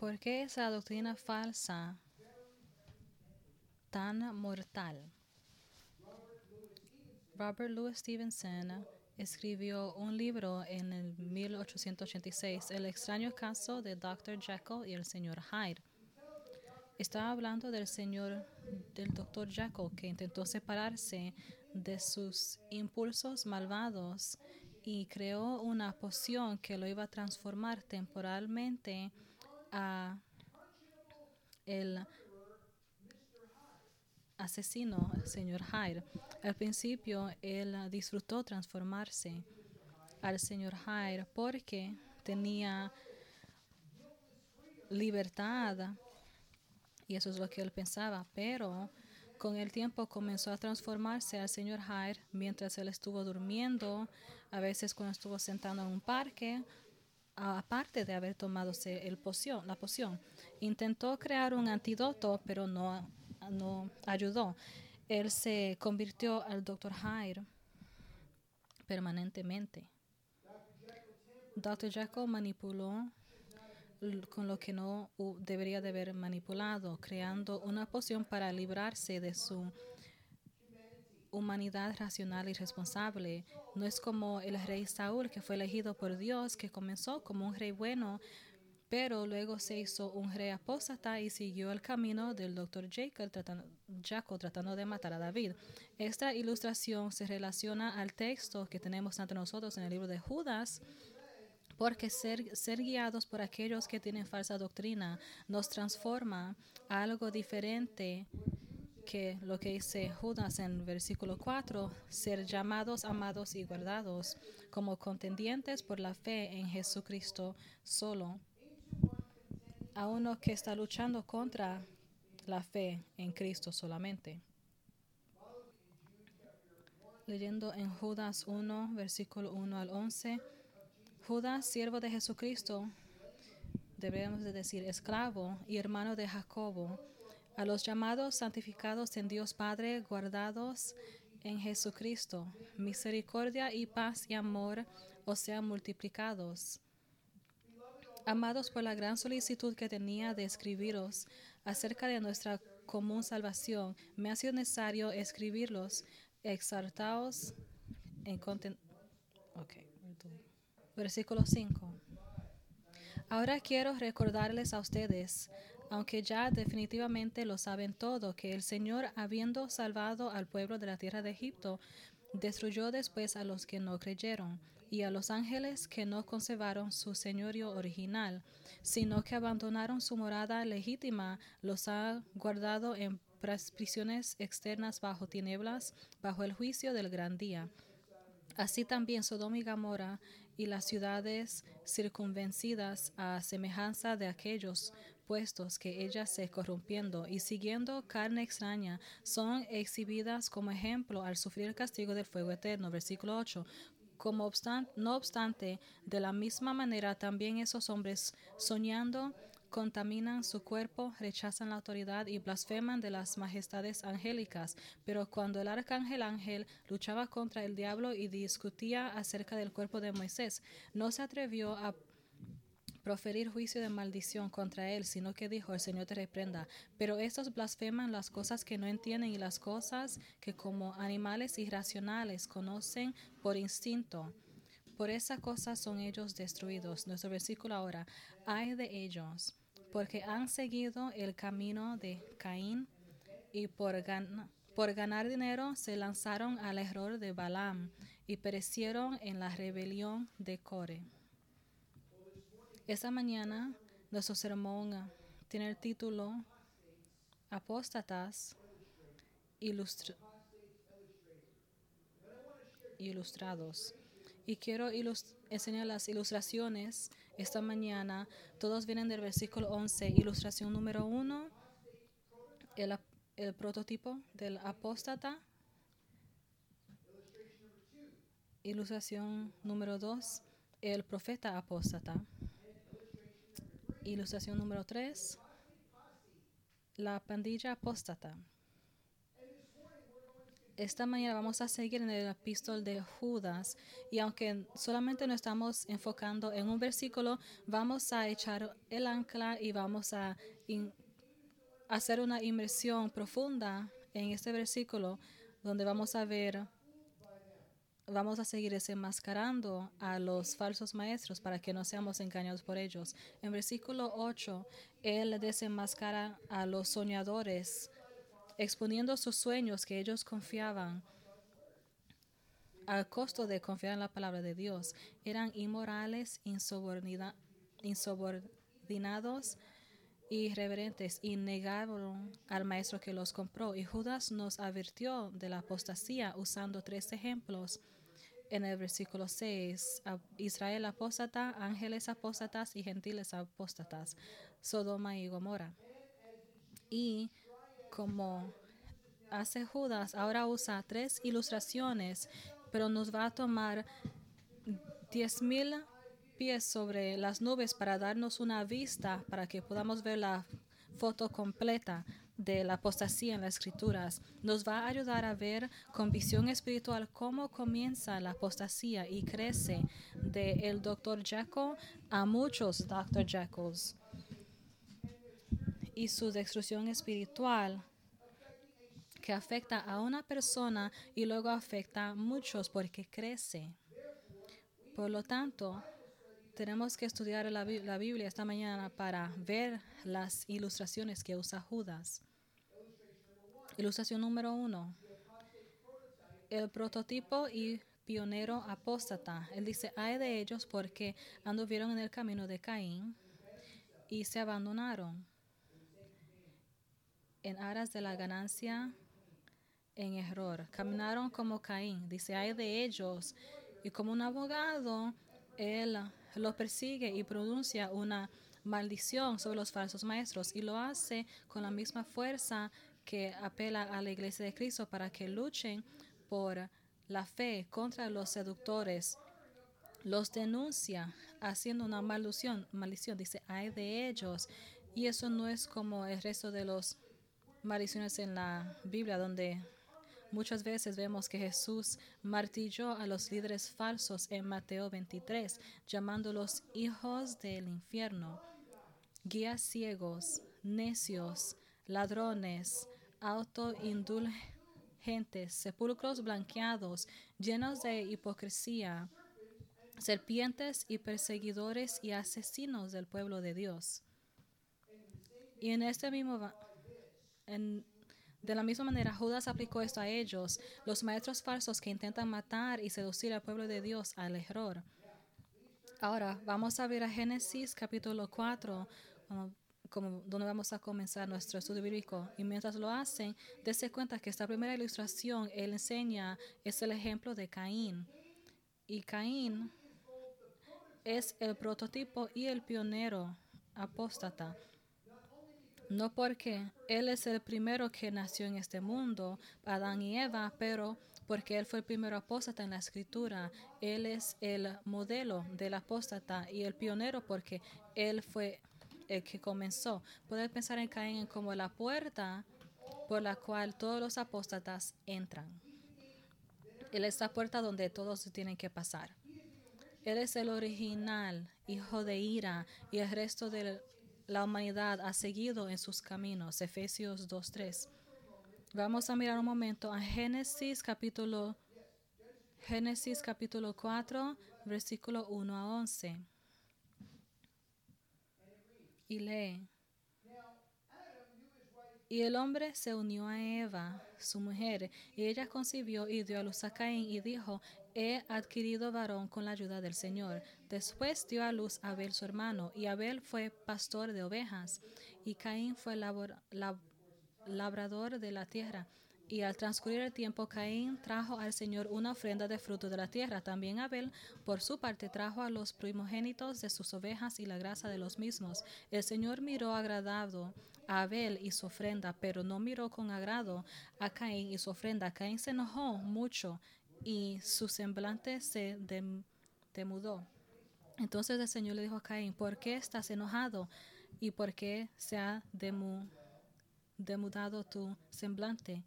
¿Por qué esa doctrina falsa tan mortal? Robert Louis Stevenson escribió un libro en el 1886, El extraño caso de Dr. Jekyll y el señor Hyde. Estaba hablando del señor, del Dr. Jekyll, que intentó separarse de sus impulsos malvados y creó una poción que lo iba a transformar temporalmente a el asesino, el señor Hyde. Al principio, él disfrutó transformarse al señor Hyde porque tenía libertad y eso es lo que él pensaba, pero con el tiempo comenzó a transformarse al señor Hyde mientras él estuvo durmiendo, a veces cuando estuvo sentado en un parque, aparte de haber tomado el poción, la poción. Intentó crear un antídoto, pero no, no ayudó. Él se convirtió al Dr. Hyde permanentemente. Dr. Jekyll manipuló con lo que no debería de haber manipulado, creando una poción para librarse de su humanidad racional y responsable. No es como el rey Saúl, que fue elegido por Dios, que comenzó como un rey bueno, pero luego se hizo un rey apóstata y siguió el camino del doctor Jacob tratando, Jacob tratando de matar a David. Esta ilustración se relaciona al texto que tenemos ante nosotros en el libro de Judas, porque ser, ser guiados por aquellos que tienen falsa doctrina nos transforma a algo diferente que lo que dice Judas en versículo 4, ser llamados, amados y guardados como contendientes por la fe en Jesucristo solo. A uno que está luchando contra la fe en Cristo solamente. Leyendo en Judas 1, versículo 1 al 11. Judas, siervo de Jesucristo, debemos de decir esclavo y hermano de Jacobo, a los llamados santificados en Dios Padre, guardados en Jesucristo, misericordia y paz y amor os sean multiplicados. Amados por la gran solicitud que tenía de escribiros acerca de nuestra común salvación, me ha sido necesario escribirlos, exaltaos en content okay. Versículo 5. Ahora quiero recordarles a ustedes, aunque ya definitivamente lo saben todo, que el Señor, habiendo salvado al pueblo de la tierra de Egipto, destruyó después a los que no creyeron y a los ángeles que no conservaron su señorío original, sino que abandonaron su morada legítima, los ha guardado en prisiones externas bajo tinieblas, bajo el juicio del gran día. Así también Sodoma y Gomorra y las ciudades circunvencidas a semejanza de aquellos que ellas se corrompiendo y siguiendo carne extraña son exhibidas como ejemplo al sufrir el castigo del fuego eterno. Versículo 8. Como obstante, no obstante, de la misma manera también esos hombres soñando contaminan su cuerpo, rechazan la autoridad y blasfeman de las majestades angélicas. Pero cuando el arcángel ángel luchaba contra el diablo y discutía acerca del cuerpo de Moisés, no se atrevió a proferir juicio de maldición contra él, sino que dijo, el Señor te reprenda. Pero estos blasfeman las cosas que no entienden y las cosas que como animales irracionales conocen por instinto. Por esa cosa son ellos destruidos. Nuestro versículo ahora, hay de ellos porque han seguido el camino de Caín y por, por ganar dinero se lanzaron al error de Balaam y perecieron en la rebelión de Core. Esta mañana nuestro sermón tiene el título Apóstatas ilustrados. Y quiero enseñar las ilustraciones esta mañana. Todos vienen del versículo 11, ilustración número 1, el, el prototipo del apóstata. Ilustración número 2, el profeta apóstata. Ilustración número 3, la pandilla apóstata. esta mañana vamos a seguir en el epístol de Judas y aunque solamente nos estamos enfocando en un versículo, vamos a echar el ancla y vamos a hacer una inmersión profunda en este versículo donde vamos a ver, vamos a seguir desenmascarando a los falsos maestros para que no seamos engañados por ellos. En versículo 8, él desenmascara a los soñadores exponiendo sus sueños que ellos confiaban al costo de confiar en la palabra de Dios. Eran inmorales, insubordinados, irreverentes y negaron al maestro que los compró. Y Judas nos advirtió de la apostasía usando tres ejemplos en el versículo 6. Israel apóstata, ángeles apóstatas y gentiles apóstatas, Sodoma y Gomorra. Y como hace Judas, ahora usa tres ilustraciones, pero nos va a tomar diez mil pies sobre las nubes para darnos una vista, para que podamos ver la foto completa de la apostasía en las escrituras. Nos va a ayudar a ver con visión espiritual cómo comienza la apostasía y crece de el Dr. Jekyll a muchos Dr. Jekylls y su destrucción espiritual que afecta a una persona y luego afecta a muchos porque crece. Por lo tanto, tenemos que estudiar la, la, Biblia esta mañana para ver las ilustraciones que usa Judas. Ilustración número uno. El prototipo y pionero apóstata. Él dice, hay de ellos porque anduvieron en el camino de Caín y se abandonaron en aras de la ganancia en error. Caminaron como Caín. Dice, hay de ellos. Y como un abogado, él lo persigue y pronuncia una maldición sobre los falsos maestros y lo hace con la misma fuerza que apela a la iglesia de Cristo para que luchen por la fe contra los seductores. Los denuncia haciendo una maldición, maldición. Dice, hay de ellos. Y eso no es como el resto de los maldiciones en la Biblia, donde Muchas veces vemos que Jesús martilló a los líderes falsos en Mateo 23, llamándolos hijos del infierno, guías ciegos, necios, ladrones, autoindulgentes, sepulcros blanqueados, llenos de hipocresía, serpientes y perseguidores y asesinos del pueblo de Dios. Y en este mismo en de la misma manera, Judas aplicó esto a ellos, los maestros falsos que intentan matar y seducir al pueblo de Dios al error. Ahora, vamos a ver a Génesis capítulo 4, donde vamos a comenzar nuestro estudio bíblico. Y mientras lo hacen, dése cuenta que esta primera ilustración, él enseña, es el ejemplo de Caín. Y Caín es el prototipo y el pionero apóstata. No porque Él es el primero que nació en este mundo, Adán y Eva, pero porque Él fue el primero apóstata en la escritura. Él es el modelo del apóstata y el pionero porque Él fue el que comenzó. Puedes pensar en Caín como la puerta por la cual todos los apóstatas entran. Él es la puerta donde todos tienen que pasar. Él es el original, hijo de ira, y el resto del la humanidad ha seguido en sus caminos. Efesios 2.3. Vamos a mirar un momento a Génesis capítulo, Génesis capítulo 4, versículo 1 a 11. Y lee. Y el hombre se unió a Eva, su mujer, y ella concibió y dio a luz a Caín y dijo, he adquirido varón con la ayuda del Señor. Después dio a luz a Abel su hermano, y Abel fue pastor de ovejas, y Caín fue labrador de la tierra. Y al transcurrir el tiempo, Caín trajo al Señor una ofrenda de fruto de la tierra. También Abel, por su parte, trajo a los primogénitos de sus ovejas y la grasa de los mismos. El Señor miró agradado a Abel y su ofrenda, pero no miró con agrado a Caín y su ofrenda. Caín se enojó mucho y su semblante se demudó. Entonces el Señor le dijo a Caín, ¿por qué estás enojado? ¿Y por qué se ha demudado tu semblante?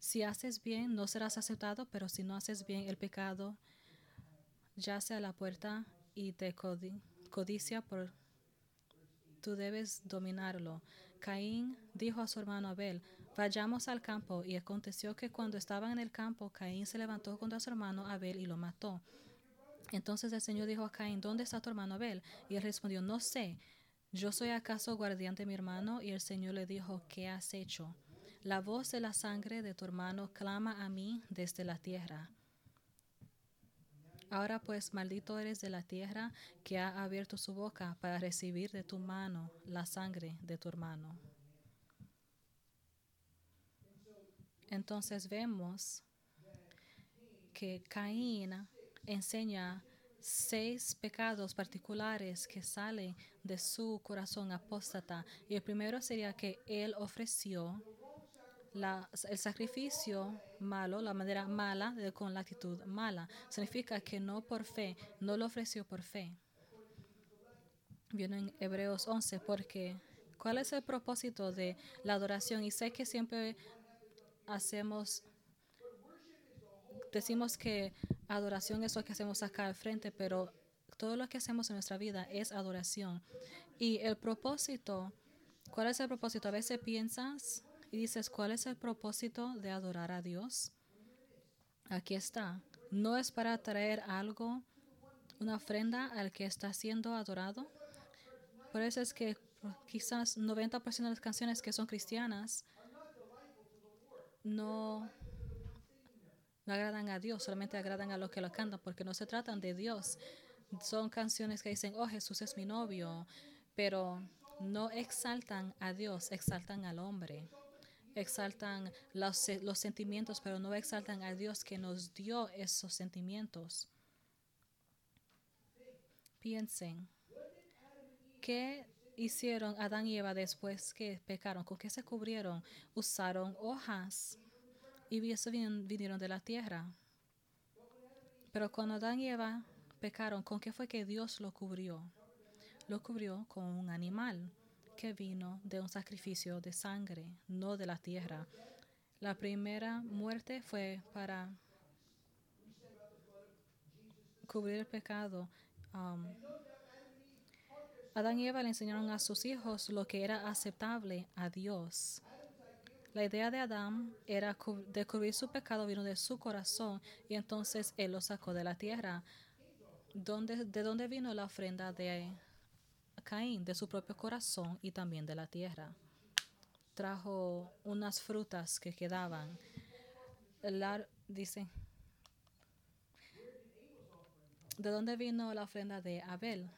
Si haces bien, no serás aceptado, pero si no haces bien, el pecado yace a la puerta y te codi- codicia por tú debes dominarlo. Caín dijo a su hermano Abel, vayamos al campo. Y aconteció que cuando estaban en el campo, Caín se levantó contra su hermano Abel y lo mató. Entonces el Señor dijo a Caín, ¿dónde está tu hermano Abel? Y él respondió, no sé. ¿Yo soy acaso guardián de mi hermano? Y el Señor le dijo, ¿qué has hecho? La voz de la sangre de tu hermano clama a mí desde la tierra. Ahora pues, maldito eres de la tierra que ha abierto su boca para recibir de tu mano la sangre de tu hermano. Entonces vemos que Caín enseña seis pecados particulares que salen de su corazón apóstata. Y el primero sería que él ofreció la- el sacrificio malo, la manera mala, de- con la actitud mala. Significa que no por fe, no lo ofreció por fe. Viene en Hebreos 11, porque ¿cuál es el propósito de la adoración? Y sé que siempre hacemos, decimos que adoración es lo que hacemos acá al frente, pero todo lo que hacemos en nuestra vida es adoración. Y el propósito, ¿cuál es el propósito? A veces piensas y dices, ¿cuál es el propósito de adorar a Dios? Aquí está. No es para traer algo, una ofrenda al que está siendo adorado. Por eso es que quizás 90% de las canciones que son cristianas no, no agradan a Dios, solamente agradan a los que lo cantan, porque no se tratan de Dios. Son canciones que dicen, oh Jesús es mi novio, pero no exaltan a Dios, exaltan al hombre. Exaltan los, los sentimientos, pero no exaltan a Dios que nos dio esos sentimientos. Piensen, ¿qué hicieron Adán y Eva después que pecaron? ¿Con qué se cubrieron? Usaron hojas y eso vin- vinieron de la tierra. Pero cuando Adán y Eva pecaron, ¿con qué fue que Dios lo cubrió? Lo cubrió con un animal que vino de un sacrificio de sangre, no de la tierra. La primera muerte fue para cubrir el pecado. Um, Adán y Eva le enseñaron a sus hijos lo que era aceptable a Dios. La idea de Adán era cu- de cubrir su pecado, vino de su corazón y entonces él lo sacó de la tierra. ¿Dónde- ¿De dónde vino la ofrenda de Caín? De su propio corazón y también de la tierra. Trajo unas frutas que quedaban. El ar- dice, ¿de dónde vino la ofrenda de Abel?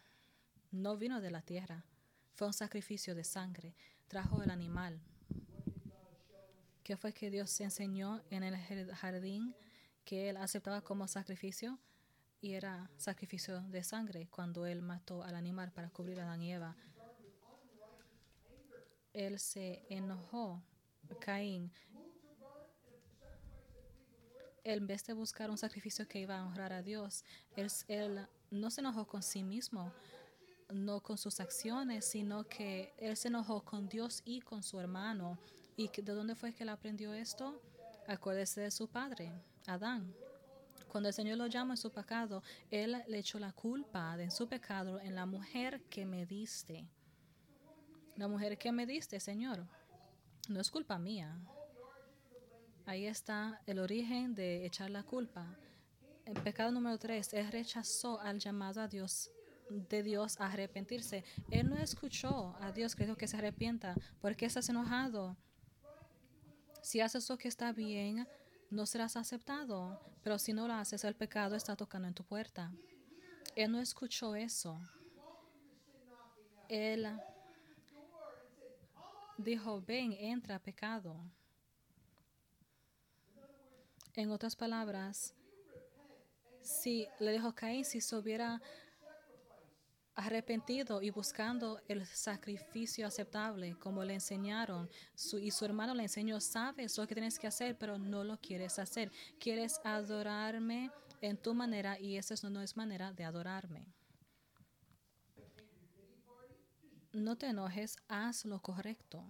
No vino de la tierra. Fue un sacrificio de sangre. Trajo el animal. ¿Qué fue que Dios enseñó en el jardín que él aceptaba como sacrificio? Y era sacrificio de sangre cuando él mató al animal para cubrir a Adán y Eva. Él se enojó, Caín. En vez de buscar un sacrificio que iba a honrar a Dios, él, no se enojó con sí mismo, no con sus acciones, sino que él se enojó con Dios y con su hermano. ¿Y de dónde fue que él aprendió esto? Acuérdese de su padre, Adán. Cuando el Señor lo llama en su pecado, Él le echó la culpa de su pecado en la mujer que me diste. La mujer que me diste, Señor, no es culpa mía. Ahí está el origen de echar la culpa. El pecado número tres, Él rechazó al llamado a Dios de Dios a arrepentirse. Él no escuchó a Dios que dijo que se arrepienta. ¿Por qué estás enojado? Si haces lo que está bien, no serás aceptado. Pero si no lo haces, el pecado está tocando en tu puerta. Él no escuchó eso. Él dijo, ven, entra, pecado. En otras palabras, si le dijo Caín, si se hubiera arrepentido y buscando el sacrificio aceptable, como le enseñaron, su, y su hermano le enseñó, sabes lo que tienes que hacer, pero no lo quieres hacer. Quieres adorarme en tu manera y esa no es manera de adorarme. No te enojes, haz lo correcto.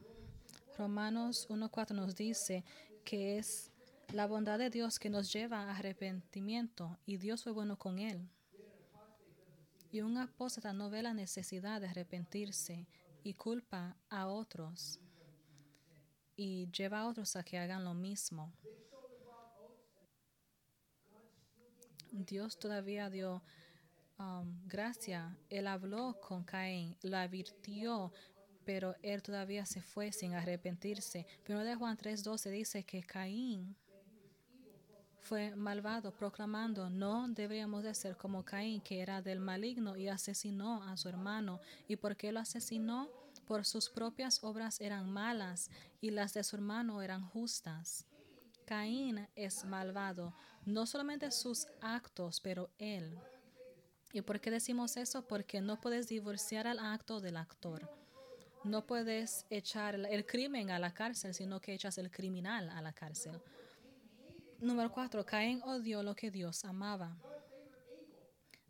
Romanos 1.4 nos dice que es la bondad de Dios que nos lleva a arrepentimiento y Dios fue bueno con él. Y un apóstata no ve la necesidad de arrepentirse y culpa a otros y lleva a otros a que hagan lo mismo. Dios todavía dio um, gracia. Él habló con Caín, lo advirtió, pero él todavía se fue sin arrepentirse. Primero de Juan 3:12 dice que Caín fue malvado, proclamando, no deberíamos de ser como Caín, que era del maligno y asesinó a su hermano. ¿Y por qué lo asesinó? Por sus propias obras eran malas y las de su hermano eran justas. Caín es malvado, no solamente sus actos, pero él. ¿Y por qué decimos eso? Porque no puedes divorciar al acto del actor. No puedes echar el crimen a la cárcel, sino que echas el criminal a la cárcel. Número cuatro, Caín odió lo que Dios amaba.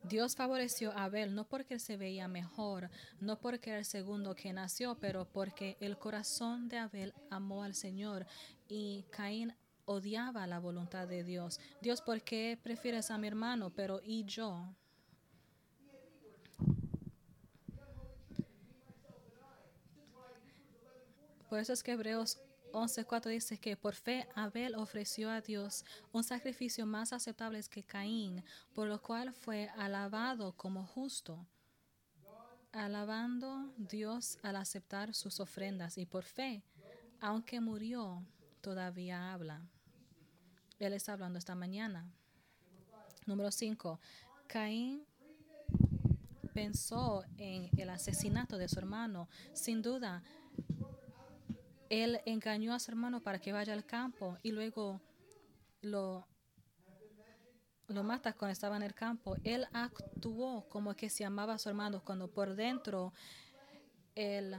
Dios favoreció a Abel no porque se veía mejor, no porque era el segundo que nació, pero porque el corazón de Abel amó al Señor y Caín odiaba la voluntad de Dios. Dios, ¿por qué prefieres a mi hermano? Pero ¿y yo? Por eso es que Hebreos 11.4 dice que por fe Abel ofreció a Dios un sacrificio más aceptable que Caín, por lo cual fue alabado como justo, alabando Dios al aceptar sus ofrendas y por fe, aunque murió, todavía habla. Él está hablando esta mañana. Número 5. Caín pensó en el asesinato de su hermano. Sin duda, él engañó a su hermano para que vaya al campo y luego lo, lo mata cuando estaba en el campo. Él actuó como que se amaba a su hermano cuando por dentro él,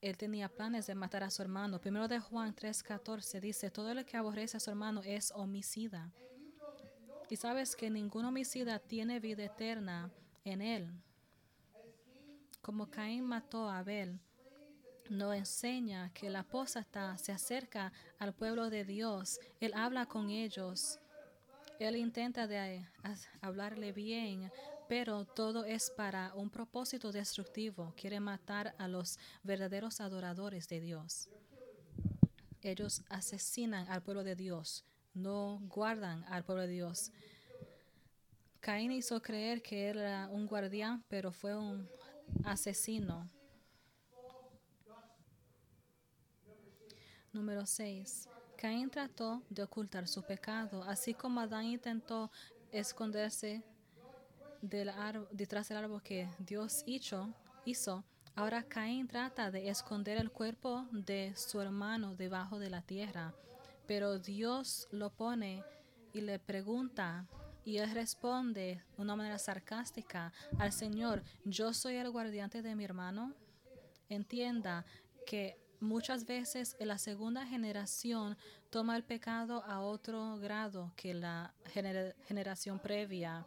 él tenía planes de matar a su hermano. Primero de Juan 3:14 dice, todo el que aborrece a su hermano es homicida. Y sabes que ningún homicida tiene vida eterna en él. Como Caín mató a Abel, nos enseña que la apóstata se acerca al pueblo de Dios. Él habla con ellos. Él intenta de hablarle bien, pero todo es para un propósito destructivo. Quiere matar a los verdaderos adoradores de Dios. Ellos asesinan al pueblo de Dios, no guardan al pueblo de Dios. Caín hizo creer que era un guardián, pero fue un asesino. Número 6. Caín trató de ocultar su pecado, así como Adán intentó esconderse del detrás del árbol que Dios hizo, hizo. Ahora Caín trata de esconder el cuerpo de su hermano debajo de la tierra, pero Dios lo pone y le pregunta y él responde de una manera sarcástica al Señor, yo soy el guardiante de mi hermano. Entienda que Muchas veces la segunda generación toma el pecado a otro grado que la generación previa.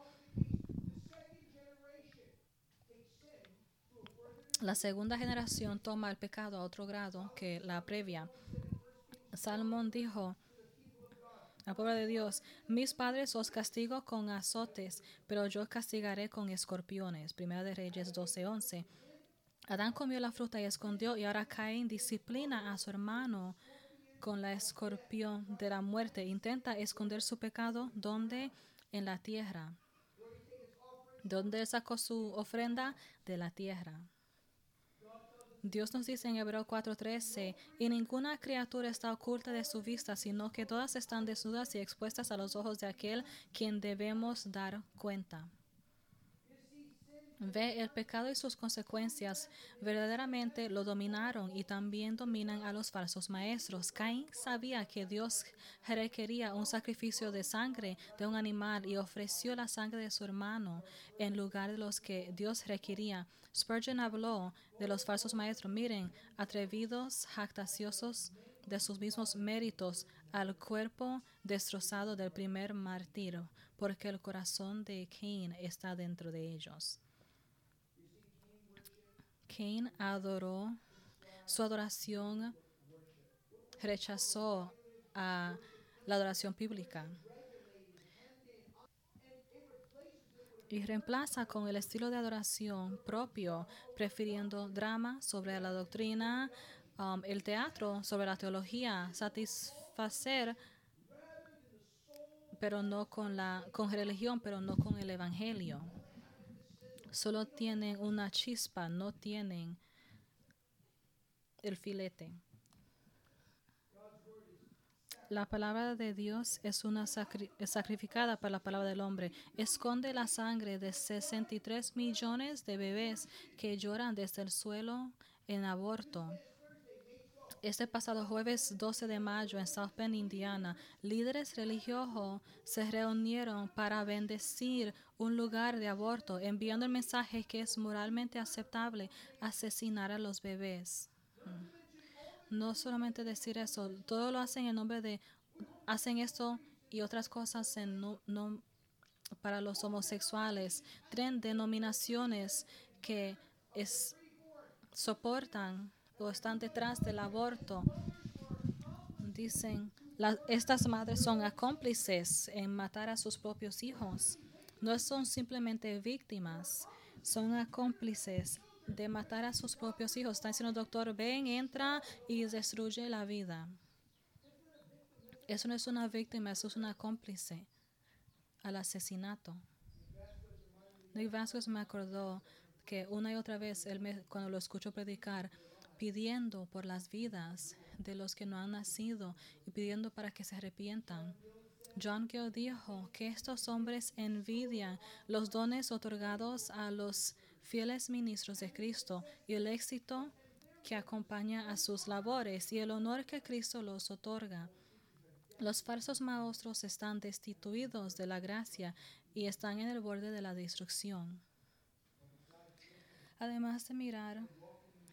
La segunda generación toma el pecado a otro grado que la previa. Salmón dijo al pueblo de Dios, mis padres os castigo con azotes, pero yo castigaré con escorpiones. Primera de Reyes 12:11. Adán comió la fruta y escondió, y ahora Caín disciplina a su hermano con la escorpión de la muerte. Intenta esconder su pecado donde en la tierra. ¿Dónde sacó su ofrenda? De la tierra. Dios nos dice en Hebreo 4:13, y ninguna criatura está oculta de su vista, sino que todas están desnudas y expuestas a los ojos de aquel quien debemos dar cuenta. Ve el pecado y sus consecuencias. Verdaderamente lo dominaron y también dominan a los falsos maestros. Caín sabía que Dios requería un sacrificio de sangre de un animal y ofreció la sangre de su hermano en lugar de los que Dios requería. Spurgeon habló de los falsos maestros. Miren, atrevidos, jactaciosos de sus mismos méritos al cuerpo destrozado del primer martirio, porque el corazón de Caín está dentro de ellos. Cain adoró su adoración, rechazó a la adoración bíblica. y reemplaza con el estilo de adoración propio, prefiriendo drama sobre la doctrina, um, el teatro sobre la teología, satisfacer, pero no con la con religión, pero no con el evangelio. Solo tienen una chispa, no tienen el filete. La palabra de Dios es una sacrificada para la palabra del hombre. Esconde la sangre de 63 millones de bebés que lloran desde el suelo en aborto. Este pasado jueves 12 de mayo en South Bend, Indiana, líderes religiosos se reunieron para bendecir un lugar de aborto, enviando el mensaje que es moralmente aceptable asesinar a los bebés. No solamente decir eso, todo lo hacen en nombre de, hacen esto y otras cosas para los homosexuales. Tren denominaciones que soportan o están detrás del aborto. Dicen, estas madres son cómplices en matar a sus propios hijos. No son simplemente víctimas, son cómplices de matar a sus propios hijos. Está diciendo, doctor, ven, entra y destruye la vida. Eso no es una víctima, eso es una cómplice al asesinato. Nick Vasquez me acordó que una y otra vez, él cuando lo escucho predicar, pidiendo por las vidas de los que no han nacido y pidiendo para que se arrepientan. John Gill dijo que estos hombres envidian los dones otorgados a los fieles ministros de Cristo y el éxito que acompaña a sus labores y el honor que Cristo los otorga. Los falsos maestros están destituidos de la gracia y están en el borde de la destrucción. Además de mirar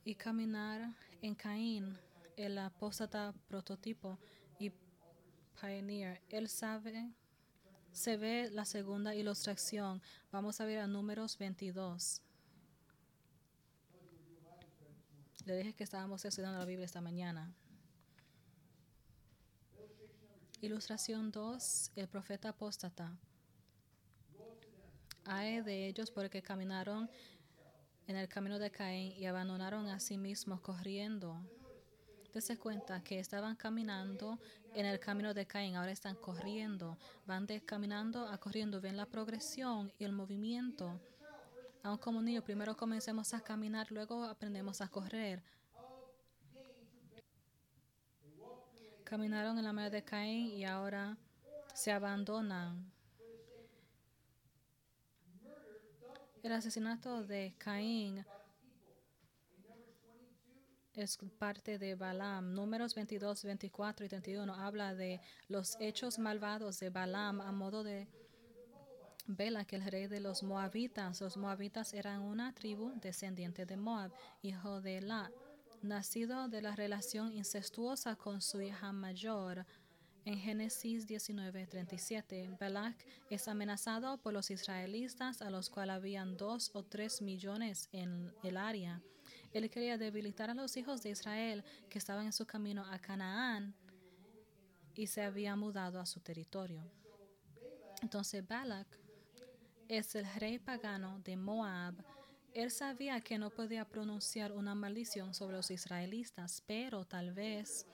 y caminar en Caín, el apóstata prototipo y pioneer, él sabe, se ve la segunda ilustración. Vamos a ver a números 22. Le dije que estábamos estudiando la Biblia esta mañana. Ilustración 2. El profeta apóstata. Hay de ellos porque caminaron en el camino de Caín y abandonaron a sí mismos corriendo. Dese cuenta que estaban caminando en el camino de Caín, ahora están corriendo. Van de caminando a corriendo. Ven la progresión y el movimiento aún como niño, primero comencemos a caminar, luego aprendemos a correr. Caminaron en la manera de Caín y ahora se abandonan. El asesinato de Caín es parte de Balaam. Números 22, 24 y 31 habla de los hechos malvados de Balaam a modo de Vela que el rey de los moabitas, los moabitas eran una tribu descendiente de Moab, hijo de La, nacido de la relación incestuosa con su hija mayor. En Génesis 19:37, Balak es amenazado por los israelitas, a los cuales habían dos o tres millones en el área. Él quería debilitar a los hijos de Israel que estaban en su camino a Canaán y se había mudado a su territorio. Entonces Balak es el rey pagano de Moab. Él sabía que no podía pronunciar una maldición sobre los israelitas, pero tal vez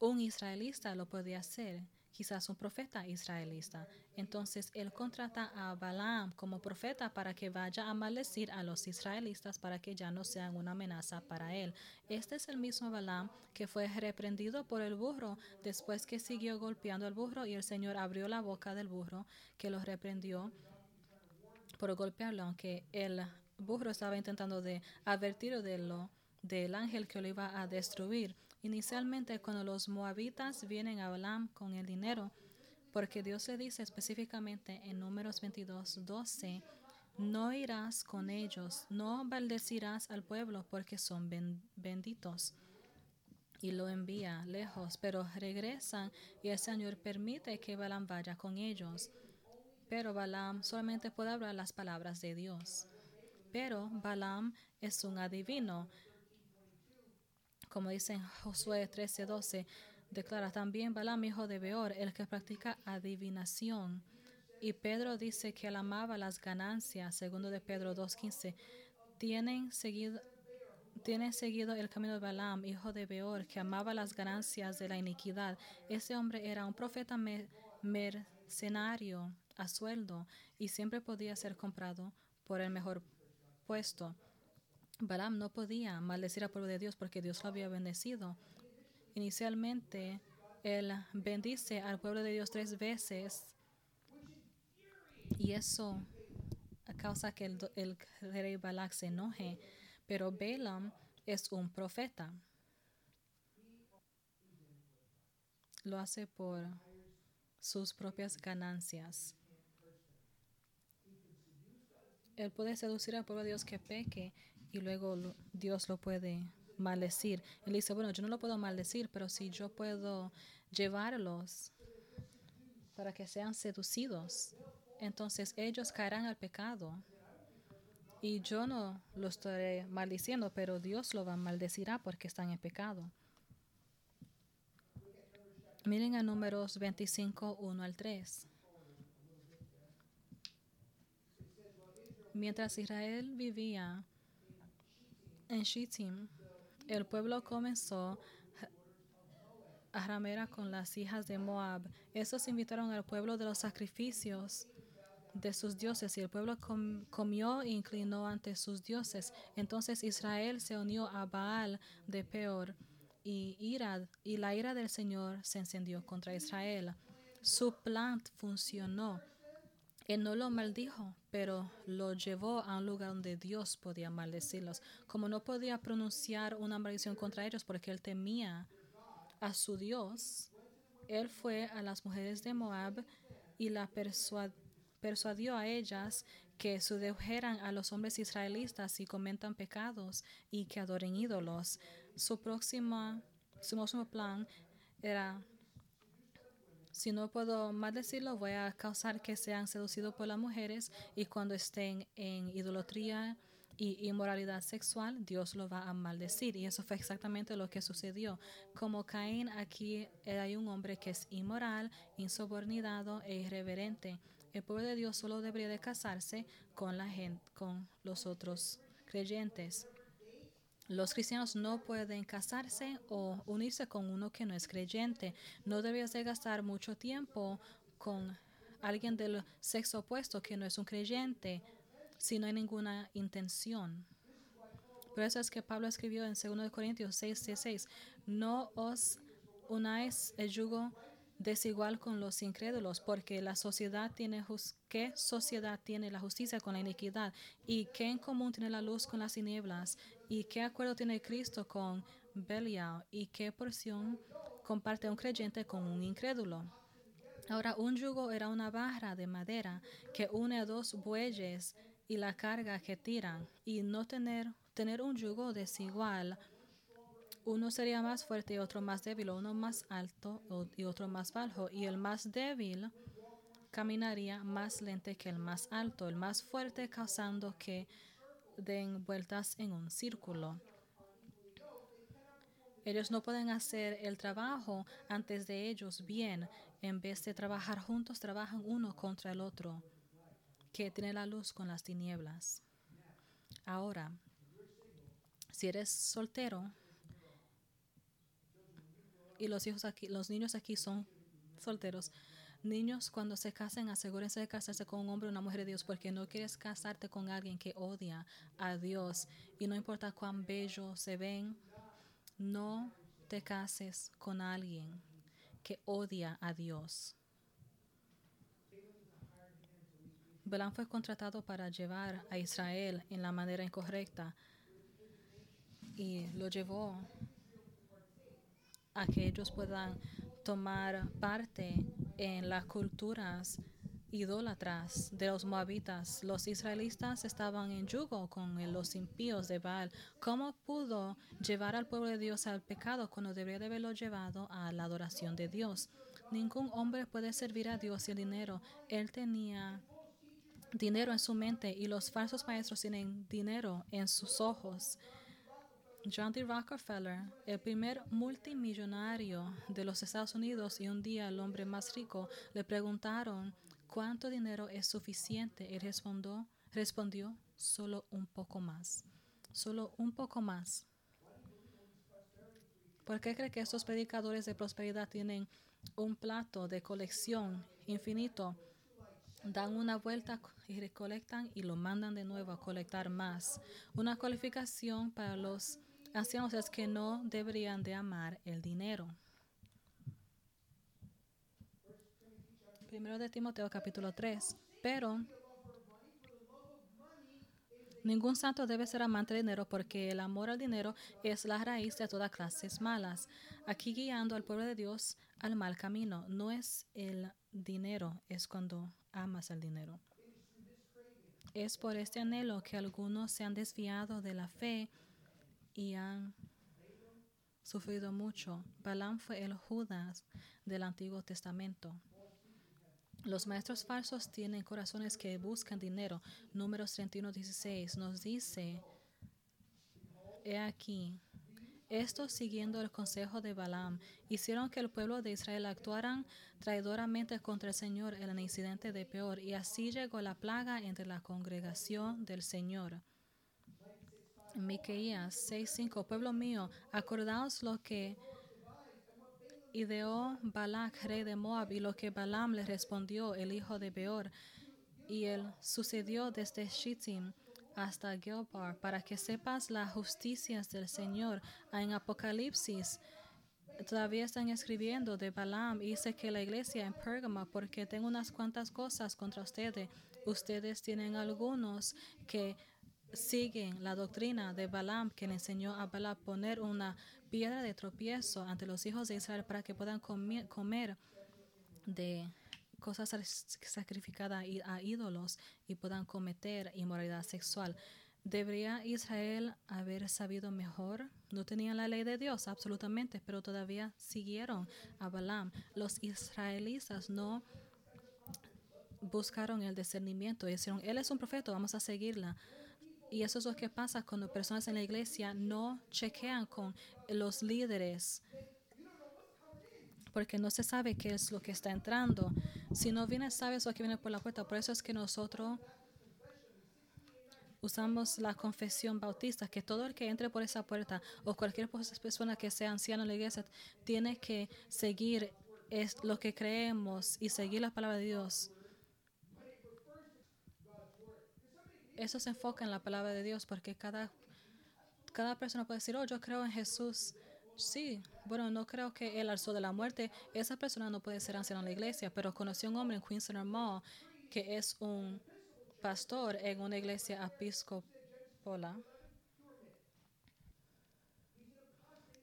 un israelita lo podía hacer, quizás un profeta israelita. Entonces él contrata a Balaam como profeta para que vaya a maldecir a los israelitas para que ya no sean una amenaza para él. Este es el mismo Balaam que fue reprendido por el burro después que siguió golpeando al burro y el Señor abrió la boca del burro que lo reprendió por golpearlo, aunque el burro estaba intentando de advertirlo de lo, del ángel que lo iba a destruir. Inicialmente, cuando los moabitas vienen a Balaam con el dinero, porque Dios le dice específicamente en Números 22, 12, no irás con ellos, no maldecirás al pueblo porque son benditos. Y lo envía lejos, pero regresan y el Señor permite que Balaam vaya con ellos. Pero Balaam solamente puede hablar las palabras de Dios. Pero Balaam es un adivino. Como dice en Josué 13:12, declara también Balaam, hijo de Beor, el que practica adivinación. Y Pedro dice que él amaba las ganancias, segundo de Pedro 2.15. Tienen seguido, tienen seguido el camino de Balaam, hijo de Beor, que amaba las ganancias de la iniquidad. Ese hombre era un profeta mercenario a sueldo y siempre podía ser comprado por el mejor puesto. Balaam no podía maldecir al pueblo de Dios porque Dios lo había bendecido. Inicialmente, él bendice al pueblo de Dios tres veces y eso causa que el, el rey Balak se enoje. Pero Balaam es un profeta. Lo hace por sus propias ganancias. Él puede seducir al pueblo de Dios que peque y luego Dios lo puede maldecir. Él dice, bueno, yo no lo puedo maldecir, pero si yo puedo llevarlos para que sean seducidos, entonces ellos caerán al pecado. Y yo no lo estaré maldiciendo, pero Dios lo va a maldecirá porque están en pecado. Miren a números 25, 1 al 3. Mientras Israel vivía en Shittim, el pueblo comenzó a ramera con las hijas de Moab. Estos invitaron al pueblo de los sacrificios de sus dioses y el pueblo comió e inclinó ante sus dioses. Entonces Israel se unió a Baal de Peor y, ira, y la ira del Señor se encendió contra Israel. Su plan funcionó. Él no lo maldijo, pero lo llevó a un lugar donde Dios podía maldecirlos. Como no podía pronunciar una maldición contra ellos porque él temía a su Dios, él fue a las mujeres de Moab y la persuadió a ellas que sedujeran a los hombres israelitas y comentan pecados y que adoren ídolos. Su, próxima, su próximo plan era si no puedo maldecirlo, voy a causar que sean seducidos por las mujeres y cuando estén en idolatría y inmoralidad sexual, Dios lo va a maldecir. Y eso fue exactamente lo que sucedió. Como Caín, aquí hay un hombre que es inmoral, insubordinado e irreverente. El pueblo de Dios solo debería de casarse con la gente, con los otros creyentes. Los cristianos no pueden casarse o unirse con uno que no es creyente. No debes de gastar mucho tiempo con alguien del sexo opuesto que no es un creyente si no hay ninguna intención. Por eso es que Pablo escribió en 2 Corintios 6, 6, no os unáis el yugo desigual con los incrédulos, porque la sociedad tiene qué sociedad tiene la justicia con la iniquidad y qué en común tiene la luz con las tinieblas y qué acuerdo tiene Cristo con Belial y qué porción comparte un creyente con un incrédulo. Ahora, un yugo era una barra de madera que une a dos bueyes y la carga que tiran, y no tener, tener un yugo desigual uno sería más fuerte y otro más débil, uno más alto y otro más bajo, y el más débil caminaría más lento que el más alto, el más fuerte causando que den vueltas en un círculo. Ellos no pueden hacer el trabajo antes de ellos bien. En vez de trabajar juntos, trabajan uno contra el otro, que tiene la luz con las tinieblas. Ahora, si eres soltero, y los hijos aquí, los niños aquí son solteros. Niños, cuando se casen, asegúrense de casarse con un hombre o una mujer de Dios, porque no quieres casarte con alguien que odia a Dios. Y no importa cuán bello se ven, no te cases con alguien que odia a Dios. Belán fue contratado para llevar a Israel en la manera incorrecta y lo llevó a que ellos puedan tomar parte en las culturas idólatras de los moabitas. Los israelitas estaban en yugo con los impíos de Baal. ¿Cómo pudo llevar al pueblo de Dios al pecado cuando debería de haberlo llevado a la adoración de Dios? Ningún hombre puede servir a Dios el dinero. Él tenía dinero en su mente y los falsos maestros tienen dinero en sus ojos. John D. Rockefeller, el primer multimillonario de los Estados Unidos y un día el hombre más rico, le preguntaron cuánto dinero es suficiente y respondió, respondió solo un poco más. Solo un poco más. ¿Por qué cree que estos predicadores de prosperidad tienen un plato de colección infinito? Dan una vuelta y recolectan y lo mandan de nuevo a colectar más. Una cualificación para los es que no deberían de amar el dinero. Primero de Timoteo capítulo 3. Pero ningún santo debe ser amante del dinero porque el amor al dinero es la raíz de todas clases malas. Aquí guiando al pueblo de Dios al mal camino. No es el dinero, es cuando amas el dinero. Es por este anhelo que algunos se han desviado de la fe y han sufrido mucho. Balaam fue el Judas del Antiguo Testamento. Los maestros falsos tienen corazones que buscan dinero. Números 31, 16 nos dice, he aquí, estos, siguiendo el consejo de Balaam, hicieron que el pueblo de Israel actuaran traidoramente contra el Señor en el incidente de Peor, y así llegó la plaga entre la congregación del Señor. Miqueías 6:5 Pueblo mío, acordaos lo que ideó Balak, rey de Moab, y lo que Balaam le respondió, el hijo de Beor, y él sucedió desde Shittim hasta Gilbar, para que sepas las justicias del Señor. En Apocalipsis todavía están escribiendo de Balaam. Dice que la iglesia en Pérgamo, porque tengo unas cuantas cosas contra ustedes. Ustedes tienen algunos que siguen la doctrina de Balaam, le enseñó a Balaam poner una piedra de tropiezo ante los hijos de Israel para que puedan comer de cosas sacrificadas a ídolos y puedan cometer inmoralidad sexual. ¿Debería Israel haber sabido mejor? No tenían la ley de Dios, absolutamente, pero todavía siguieron a Balaam. Los israelitas no buscaron el discernimiento y dijeron, él es un profeta, vamos a seguirla. Y eso es lo que pasa cuando personas en la iglesia no chequean con los líderes porque no se sabe qué es lo que está entrando. Si no viene, sabes lo que viene por la puerta. Por eso es que nosotros usamos la confesión bautista, que todo el que entre por esa puerta o cualquier persona que sea anciana en la iglesia tiene que seguir es lo que creemos y seguir la palabra de Dios. Eso se enfoca en la palabra de Dios porque cada, cada persona puede decir, oh, yo creo en Jesús. Sí, bueno, no creo que él alzó de la muerte. Esa persona no puede ser anciana en la iglesia, pero conocí a un hombre en Queensland Mall que es un pastor en una iglesia episcopola.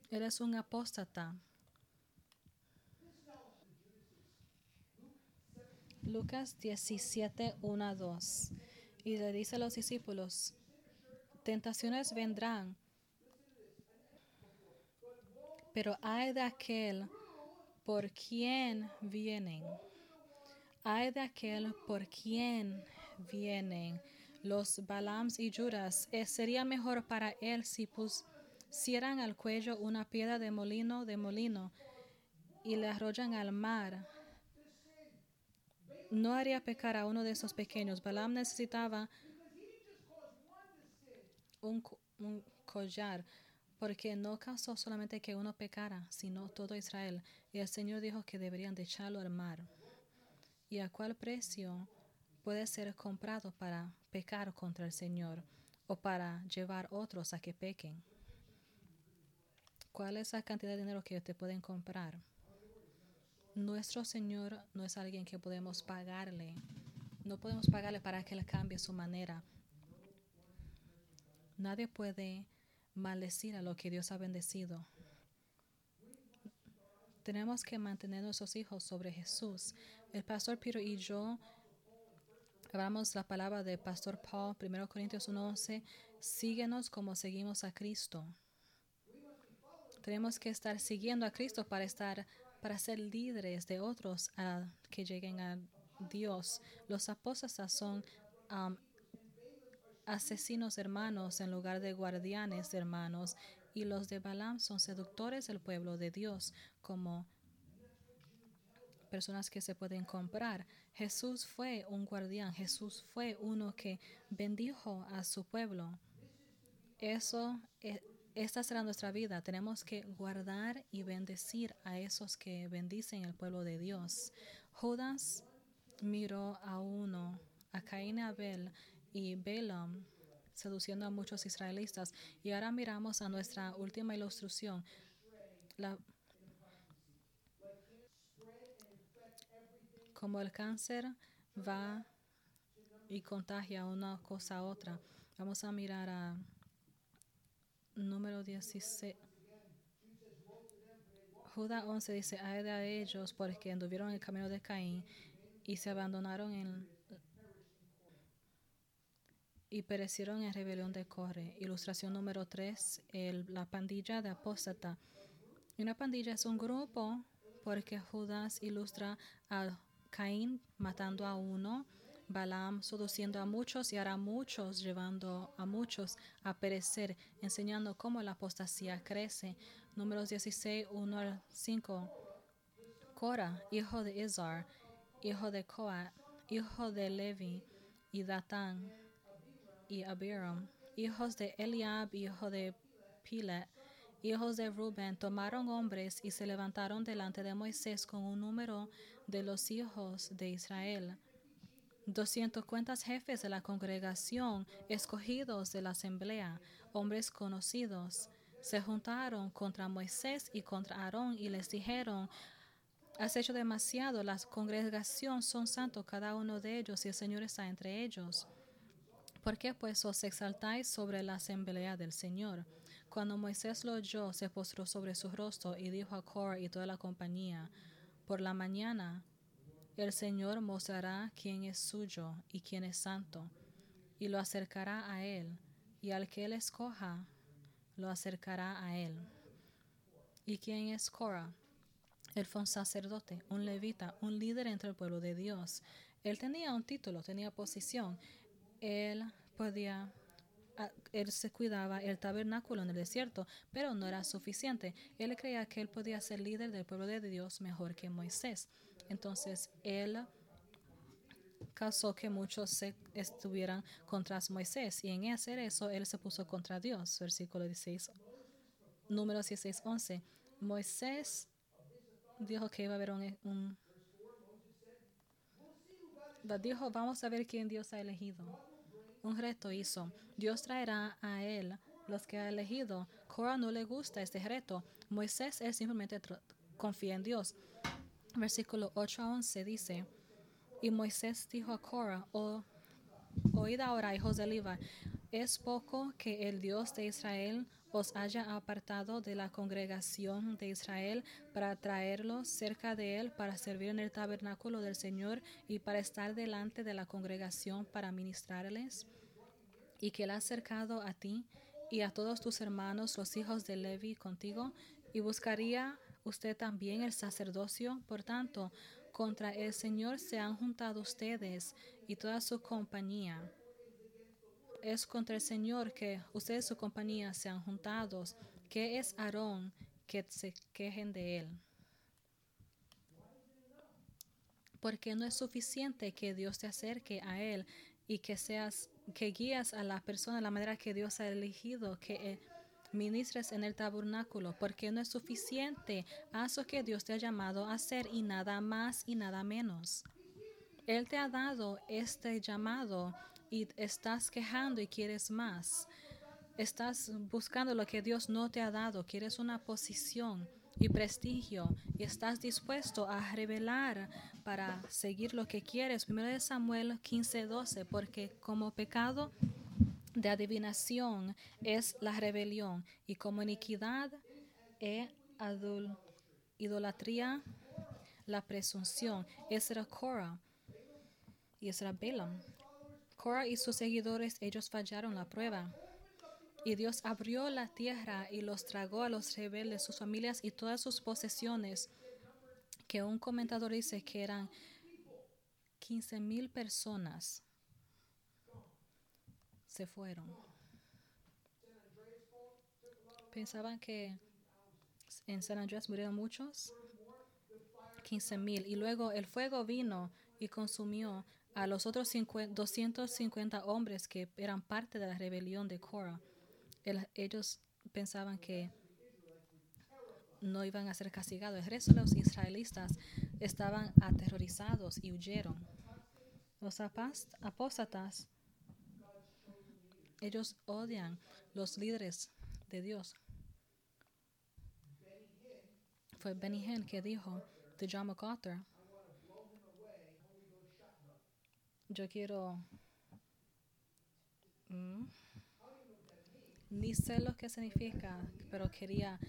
Él es un apóstata. Lucas 17, 1 a 2. Y le dice a los discípulos, tentaciones vendrán pero hay de aquel por quien vienen. Hay de aquel por quien vienen los Balams y Judas. Eh, sería mejor para él si pusieran al cuello una piedra de molino de molino y le arrojan al mar. No haría pecar a uno de esos pequeños. Balaam necesitaba un collar porque no causó solamente que uno pecara, sino todo Israel. Y el Señor dijo que deberían de echarlo al mar. ¿Y a cuál precio puede ser comprado para pecar contra el Señor o para llevar otros a que pequen? ¿Cuál es la cantidad de dinero que te pueden comprar? Nuestro Señor no es alguien que podemos pagarle. No podemos pagarle para que Él cambie su manera. Nadie puede maldecir a lo que Dios ha bendecido. Tenemos que mantener nuestros hijos sobre Jesús. El pastor Peter y yo hablamos la palabra de pastor Paul, 1 Corintios 1:11, síguenos como seguimos a Cristo. Tenemos que estar siguiendo a Cristo para estar para ser líderes de otros a que lleguen a Dios. Los apóstoles son um, asesinos hermanos en lugar de guardianes hermanos y los de Balaam son seductores del pueblo de Dios, como personas que se pueden comprar. Jesús fue un guardián, Jesús fue uno que bendijo a su pueblo. Eso, e, esta será nuestra vida. Tenemos que guardar y bendecir a esos que bendicen el pueblo de Dios. Judas miró a uno, a Caín y Abel y Balaam seduciendo a muchos israelitas. Y ahora miramos a nuestra última ilustración. Como el cáncer va y contagia una cosa a otra. Vamos a mirar a 16. Judá 11 dice, hay de ellos porque anduvieron en el camino de Caín y se abandonaron en y perecieron en rebelión de Corre. Ilustración número 3, la pandilla de apóstata. Una pandilla es un grupo porque Judas ilustra a Caín matando a uno, Balaam seduciendo a muchos y ahora muchos llevando a muchos a perecer, enseñando cómo la apostasía crece. Números 16, 1 al 5. Cora, hijo de Izar, hijo de Coat, hijo de Levi y Datán y Abiram, hijos de Eliab, hijo de Pilet, hijos de Rubén, tomaron hombres y se levantaron delante de Moisés con un número de los hijos de Israel. Doscientos cuentas jefes de la congregación, escogidos de la asamblea, hombres conocidos, se juntaron contra Moisés y contra Aarón y les dijeron, Has hecho demasiado, la congregación son santos cada uno de ellos y el Señor está entre ellos. ¿Por qué pues os exaltáis sobre la asamblea del Señor? Cuando Moisés lo oyó, se postró sobre su rostro y dijo a Cor y toda la compañía, por la mañana el Señor mostrará quién es suyo y quién es santo, y lo acercará a él, y al que él escoja, lo acercará a él. ¿Y quién es Cora? Él fue un sacerdote, un levita, un líder entre el pueblo de Dios. Él tenía un título, tenía posición él podía, él se cuidaba el tabernáculo en el desierto, pero no era suficiente. Él creía que él podía ser líder del pueblo de Dios mejor que Moisés. Entonces, él causó que muchos estuvieran contra Moisés y en hacer eso él se puso contra Dios. Versículo 16, número 16, 11. Moisés dijo que iba a haber un dijo, vamos a ver quién Dios ha elegido. Un reto hizo. Dios traerá a él los que ha elegido. Cora no le gusta este reto. Moisés, él simplemente confía en Dios. Versículo 8 a 11 dice, y Moisés dijo a Cora, oh, oíd ahora, hijos de Levi, es poco que el Dios de Israel os haya apartado de la congregación de Israel para traerlos cerca de él para servir en el tabernáculo del Señor y para estar delante de la congregación para ministrarles, y que él ha acercado a ti y a todos tus hermanos, los hijos de Levi, contigo, y buscaría usted también el sacerdocio. Por tanto, contra el Señor se han juntado ustedes y toda su compañía es contra el Señor que ustedes y su compañía sean juntados, que es Aarón que se quejen de él. Porque no es suficiente que Dios te acerque a él y que seas que guías a la persona de la manera que Dios ha elegido que eh, ministres en el tabernáculo, porque no es suficiente. Haz lo que Dios te ha llamado a hacer y nada más y nada menos. Él te ha dado este llamado y estás quejando y quieres más. Estás buscando lo que Dios no te ha dado, quieres una posición y prestigio y estás dispuesto a revelar para seguir lo que quieres. Primero de Samuel 15:12, porque como pecado de adivinación es la rebelión y como iniquidad e idolatría la presunción. Es era Cora y es era Balaam. Cora y sus seguidores, ellos fallaron la prueba. Y Dios abrió la tierra y los tragó a los rebeldes, sus familias y todas sus posesiones, que un comentador dice que eran 15 mil personas se fueron. Pensaban que en San Andrés murieron muchos, 15 mil. Y luego el fuego vino y consumió a los otros 50, 250 hombres que eran parte de la rebelión de Korah. El- ellos pensaban que no iban a ser castigados. El resto de los israelitas estaban aterrorizados y huyeron. Los apóstatas, ellos odian los líderes de Dios. Fue Benny Hinn que dijo de John MacArthur, yo quiero... Mm, ni sé lo que significa, pero quería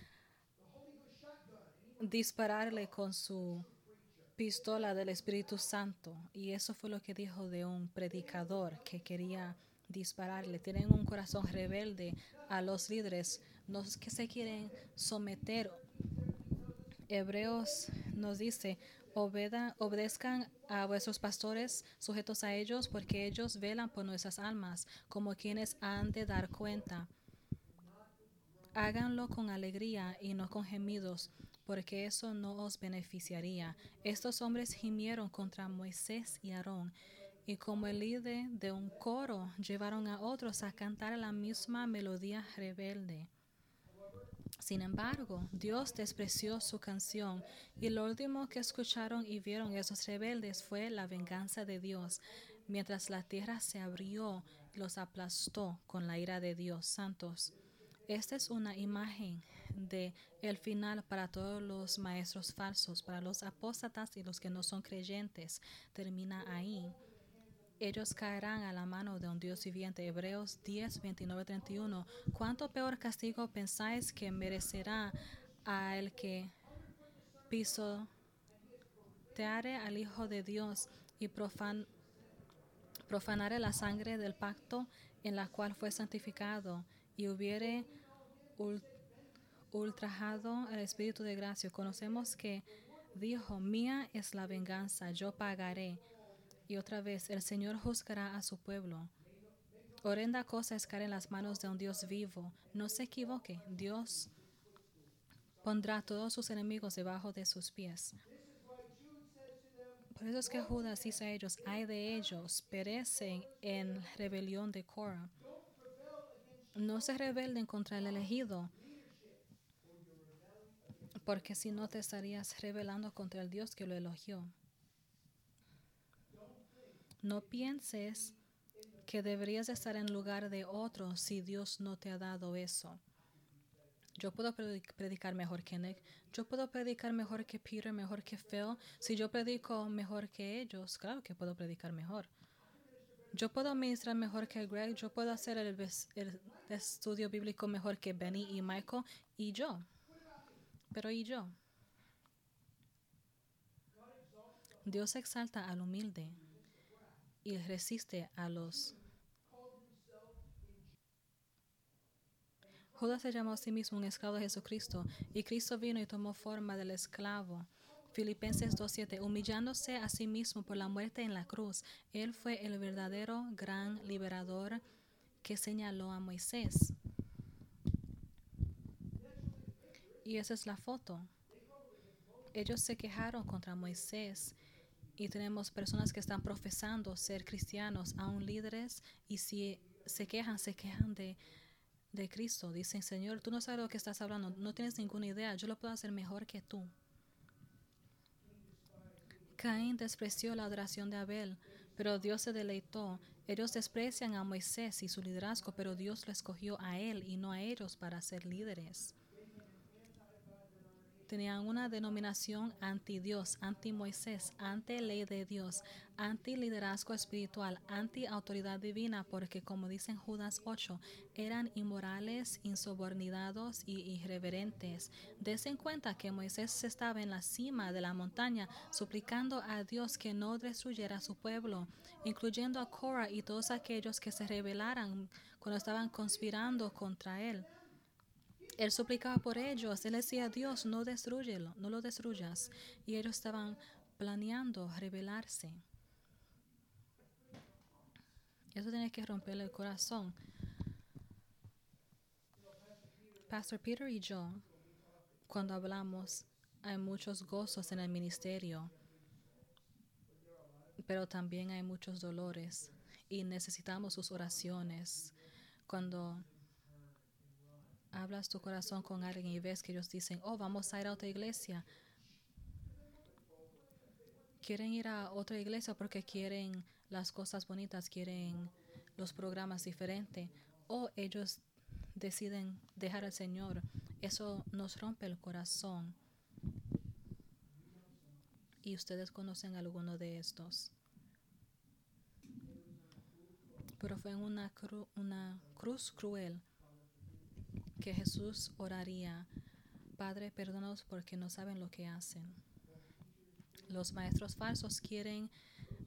dispararle con su pistola del Espíritu Santo. Y eso fue lo que dijo de un predicador que quería dispararle. Tienen un corazón rebelde a los líderes, los que se quieren someter. Hebreos nos dice, "Obeda- obedezcan a vuestros pastores, sujetos a ellos, porque ellos velan por nuestras almas, como quienes han de dar cuenta. Háganlo con alegría y no con gemidos, porque eso no os beneficiaría. Estos hombres gimieron contra Moisés y Aarón, y como el líder de un coro llevaron a otros a cantar la misma melodía rebelde. Sin embargo, Dios despreció su canción, y lo último que escucharon y vieron esos rebeldes fue la venganza de Dios, mientras la tierra se abrió y los aplastó con la ira de Dios santos. Esta es una imagen de el final para todos los maestros falsos, para los apóstatas y los que no son creyentes. Termina ahí. Ellos caerán a la mano de un Dios viviente. Hebreos 10, 29, 31. ¿Cuánto peor castigo pensáis que merecerá a el que pisoteare al Hijo de Dios y profan, profanare la sangre del pacto en la cual fue santificado y hubiere ul- ultrajado el Espíritu de gracia? Conocemos que dijo, mía es la venganza, yo pagaré. Y otra vez, el Señor juzgará a su pueblo. Horrenda cosa es caer en las manos de un Dios vivo. No se equivoque, Dios pondrá a todos sus enemigos debajo de sus pies. Por eso es que Judas dice a ellos, ay de ellos, perecen en rebelión de Korah. No se rebelden contra el elegido, porque si no te estarías rebelando contra el Dios que lo elogió. No pienses que deberías estar en lugar de otro si Dios no te ha dado eso. Yo puedo predi- predicar mejor que Nick. Yo puedo predicar mejor que Peter, mejor que Phil. Si yo predico mejor que ellos, claro que puedo predicar mejor. Yo puedo ministrar mejor que Greg. Yo puedo hacer el, el estudio bíblico mejor que Benny y Michael. Y yo. Pero ¿y yo? Dios exalta al humilde y resiste a los. Judas se llamó a sí mismo un esclavo de Jesucristo y Cristo vino y tomó forma del esclavo. Filipenses 2.7, humillándose a sí mismo por la muerte en la cruz, Él fue el verdadero gran liberador que señaló a Moisés. Y esa es la foto. Ellos se quejaron contra Moisés y tenemos personas que están profesando ser cristianos, aún líderes, y si se quejan, se quejan de, de Cristo. Dicen, Señor, tú no sabes lo que estás hablando, no tienes ninguna idea, yo lo puedo hacer mejor que tú. Caín despreció la adoración de Abel, pero Dios se deleitó. Ellos desprecian a Moisés y su liderazgo, pero Dios lo escogió a él y no a ellos para ser líderes tenían una denominación anti-Dios, anti-Moisés, anti-ley de Dios, anti-liderazgo espiritual, anti-autoridad divina, porque como dice en Judas 8, eran inmorales, insubordinados y irreverentes. Desen en cuenta que Moisés estaba en la cima de la montaña suplicando a Dios que no destruyera a su pueblo, incluyendo a Korah y todos aquellos que se rebelaran cuando estaban conspirando contra él. Él suplicaba por ellos. Él decía, Dios, no destruyelo, no lo destruyas. Y ellos estaban planeando rebelarse. Eso tiene que romperle el corazón. Pastor Peter y yo, cuando hablamos, hay muchos gozos en el ministerio, pero también hay muchos dolores y necesitamos sus oraciones. Cuando hablas tu corazón con alguien y ves que ellos dicen, oh, vamos a ir a otra iglesia. Quieren ir a otra iglesia porque quieren las cosas bonitas, quieren los programas diferentes, o ellos deciden dejar al Señor. Eso nos rompe el corazón. Y ustedes conocen alguno de estos. Pero fue una, una cruz cruel que Jesús oraría, Padre, perdónanos porque no saben lo que hacen. Los maestros falsos quieren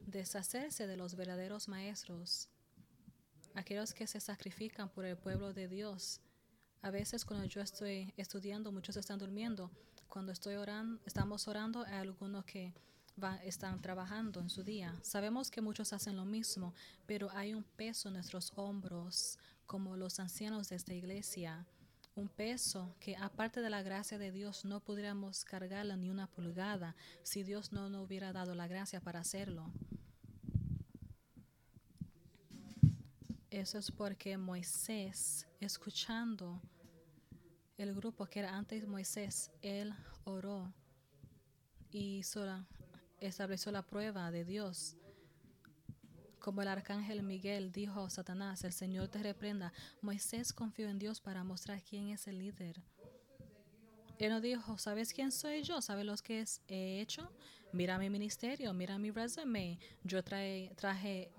deshacerse de los verdaderos maestros, aquellos que se sacrifican por el pueblo de Dios. A veces cuando yo estoy estudiando, muchos están durmiendo. Cuando estoy orando, estamos orando, hay algunos que están trabajando en su día. Sabemos que muchos hacen lo mismo, pero hay un peso en nuestros hombros, como los ancianos de esta iglesia un peso que aparte de la gracia de Dios no pudiéramos cargarla ni una pulgada si Dios no nos hubiera dado la gracia para hacerlo. Eso es porque Moisés, escuchando el grupo que era antes Moisés, él oró y sola estableció la prueba de Dios. Como el arcángel Miguel dijo a Satanás, el Señor te reprenda. Moisés confió en Dios para mostrar quién es el líder. Él no dijo, ¿sabes quién soy yo? ¿Sabes lo que he hecho? Mira mi ministerio, mira mi resume. Yo traje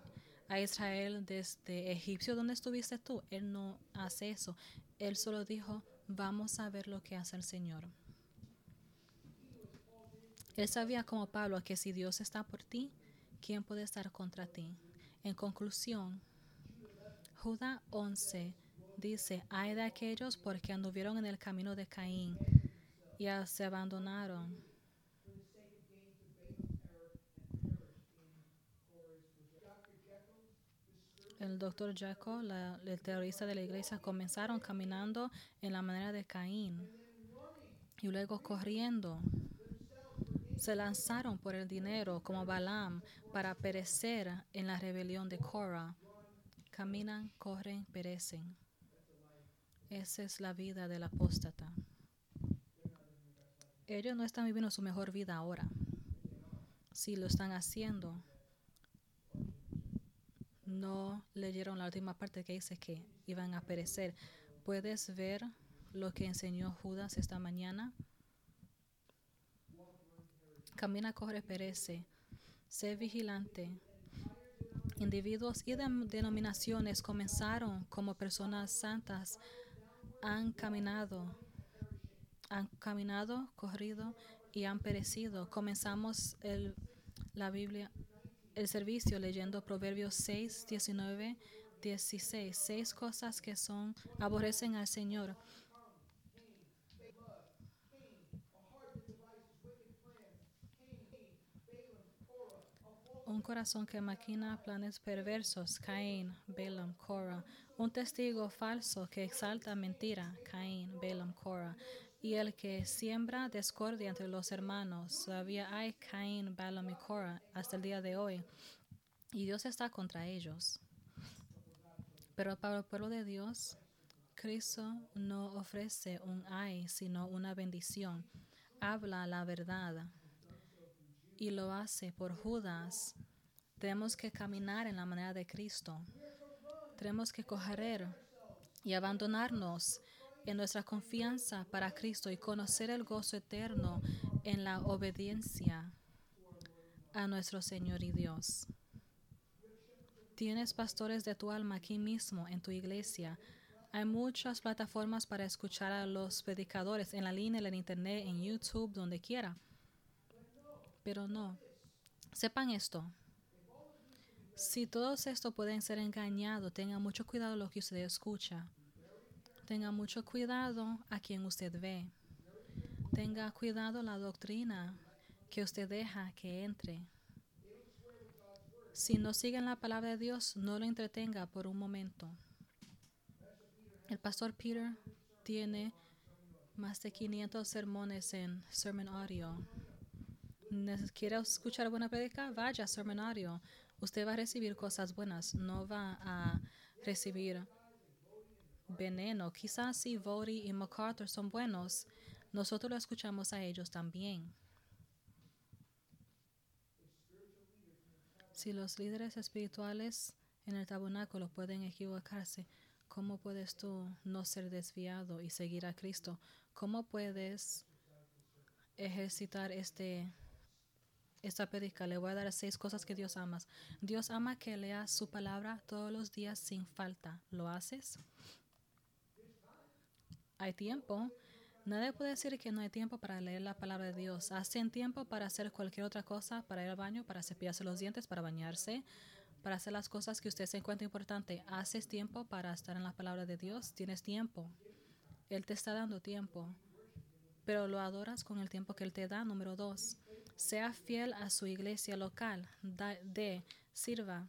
a Israel desde Egipcio donde estuviste tú. Él no hace eso. Él solo dijo, vamos a ver lo que hace el Señor. Él sabía como Pablo que si Dios está por ti, ¿quién puede estar contra ti? En conclusión, Judá 11 dice, hay de aquellos porque anduvieron en el camino de Caín y se abandonaron. El doctor Jacob, el terrorista de la iglesia, comenzaron caminando en la manera de Caín y luego corriendo se lanzaron por el dinero como Balaam para perecer en la rebelión de Korah. Caminan, corren, perecen. Esa es la vida del apóstata. Ellos no están viviendo su mejor vida ahora. Si lo están haciendo, no leyeron la última parte que dice que iban a perecer. ¿Puedes ver lo que enseñó Judas esta mañana? Camina, corre, perece. Sé vigilante. Individuos y denominaciones comenzaron como personas santas. Han caminado, han caminado, corrido y han perecido. Comenzamos el, la Biblia, el servicio leyendo Proverbios 6, 19, 16. Seis cosas que son, aborrecen al Señor un corazón que maquina planes perversos, Caín, Balaam, Korah, un testigo falso que exalta mentira, Caín, Balaam, Korah, y el que siembra discordia entre los hermanos, todavía hay Caín, Balaam y Korah hasta el día de hoy, y Dios está contra ellos. Pero para el pueblo de Dios, Cristo no ofrece un ay, sino una bendición. Habla la verdad y lo hace por Judas. Tenemos que caminar en la manera de Cristo. Tenemos que correr y abandonarnos en nuestra confianza para Cristo y conocer el gozo eterno en la obediencia a nuestro Señor y Dios. Tienes pastores de tu alma aquí mismo en tu iglesia. Hay muchas plataformas para escuchar a los predicadores en la línea, en internet, en YouTube, donde quiera. Pero no. Sepan esto. Si todos estos pueden ser engañados, tengan mucho cuidado lo que usted escucha. Tenga mucho cuidado a quien usted ve. Tenga cuidado la doctrina que usted deja que entre. Si no siguen la palabra de Dios, no lo entretenga por un momento. El pastor Peter tiene más de 500 sermones en Sermon Audio. Nes- ¿Quiere escuchar buena predica? Vaya a Sermon Audio. Usted va a recibir cosas buenas, no va a recibir veneno. Quizás si Vody y MacArthur son buenos, nosotros lo escuchamos a ellos también. Si los líderes espirituales en el tabernáculo pueden equivocarse, ¿cómo puedes tú no ser desviado y seguir a Cristo? ¿Cómo puedes ejercitar este esta predica? Le voy a dar seis cosas que Dios ama. Dios ama que leas su palabra todos los días sin falta. ¿Lo haces? Hay tiempo. Nadie puede decir que no hay tiempo para leer la palabra de Dios. Hacen tiempo para hacer cualquier otra cosa, para ir al baño, para cepillarse los dientes, para bañarse, para hacer las cosas que usted se encuentra importante. Haces tiempo para estar en la palabra de Dios. Tienes tiempo. Él te está dando tiempo. Pero lo adoras con el tiempo que Él te da. Número dos, sea fiel a su iglesia local. De, sirva,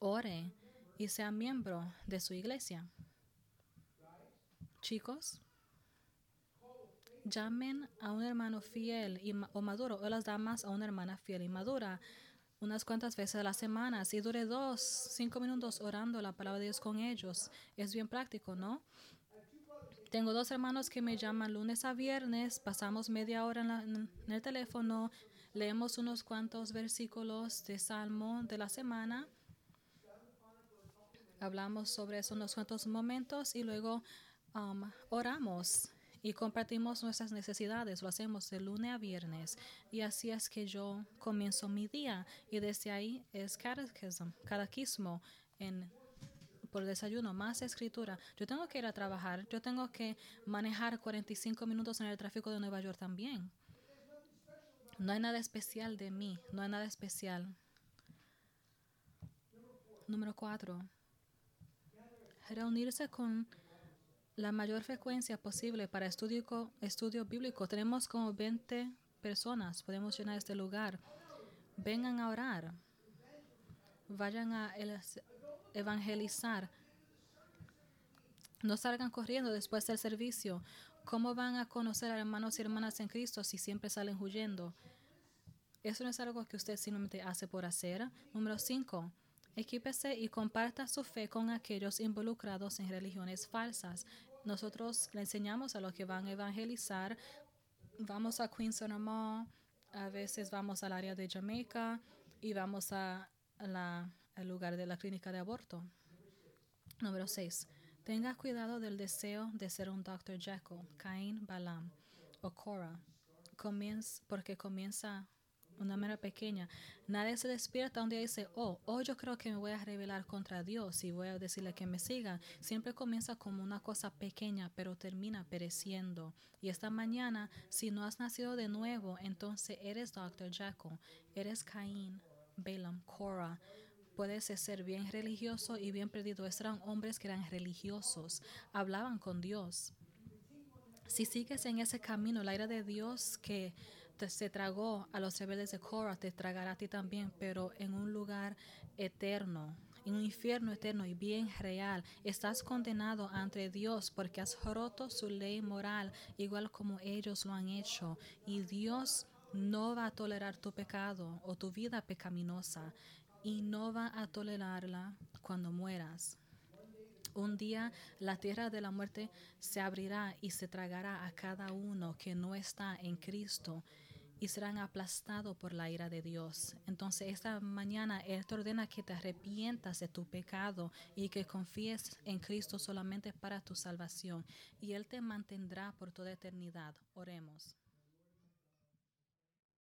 ore y sea miembro de su iglesia. Chicos, llamen a un hermano fiel y o maduro o las damas a una hermana fiel y madura unas cuantas veces a la semana. Si dure dos, cinco minutos orando la palabra de Dios con ellos, es bien práctico, ¿no? Tengo dos hermanos que me llaman lunes a viernes, pasamos media hora en, el teléfono, leemos unos cuantos versículos de Salmo de la semana, hablamos sobre eso unos cuantos momentos y luego um, oramos y compartimos nuestras necesidades. Lo hacemos de lunes a viernes y así es que yo comienzo mi día y desde ahí es catequismo en por desayuno, más escritura. Yo tengo que ir a trabajar, yo tengo que manejar 45 minutos en el tráfico de Nueva York también. No hay nada especial de mí, no hay nada especial. Número cuatro, reunirse con la mayor frecuencia posible para estudio, estudio bíblico. Tenemos como 20 personas, podemos llenar este lugar. Vengan a orar, vayan a el- evangelizar. No salgan corriendo después del servicio. ¿Cómo van a conocer a hermanos y hermanas en Cristo si siempre salen huyendo? Eso no es algo que usted simplemente hace por hacer. Número 5. Equípese y comparta su fe con aquellos involucrados en religiones falsas. Nosotros le enseñamos a los que van a evangelizar. Vamos a Queens a veces vamos al área de Jamaica y vamos a al lugar de la clínica de aborto. Número 6. Tenga cuidado del deseo de ser un Dr. Jekyll, Cain, Balaam o Cora, Comienz- porque comienza una manera pequeña. Nadie se despierta un día y dice, oh, oh, yo creo que me voy a rebelar contra Dios y voy a decirle que me siga. Siempre comienza como una cosa pequeña, pero termina pereciendo. Y esta mañana, si no has nacido de nuevo, entonces eres Dr. Jekyll, eres Caín, Balaam, Cora. Puedes ser bien religioso y bien perdido. Estos eran hombres que eran religiosos, hablaban con Dios. Si sigues en ese camino, la ira de Dios que te- se tragó a los rebeldes de Korah, te tragará a ti también, pero en un lugar eterno, en un infierno eterno y bien real. Estás condenado ante Dios porque has roto su ley moral, igual como ellos lo han hecho. Y Dios no va a tolerar tu pecado o tu vida pecaminosa y no va a tolerarla cuando mueras. Un día la tierra de la muerte se abrirá y se tragará a cada uno que no está en Cristo y serán aplastados por la ira de Dios. Entonces esta mañana Él te ordena que te arrepientas de tu pecado y que confíes en Cristo solamente para tu salvación y Él te mantendrá por toda eternidad. Oremos.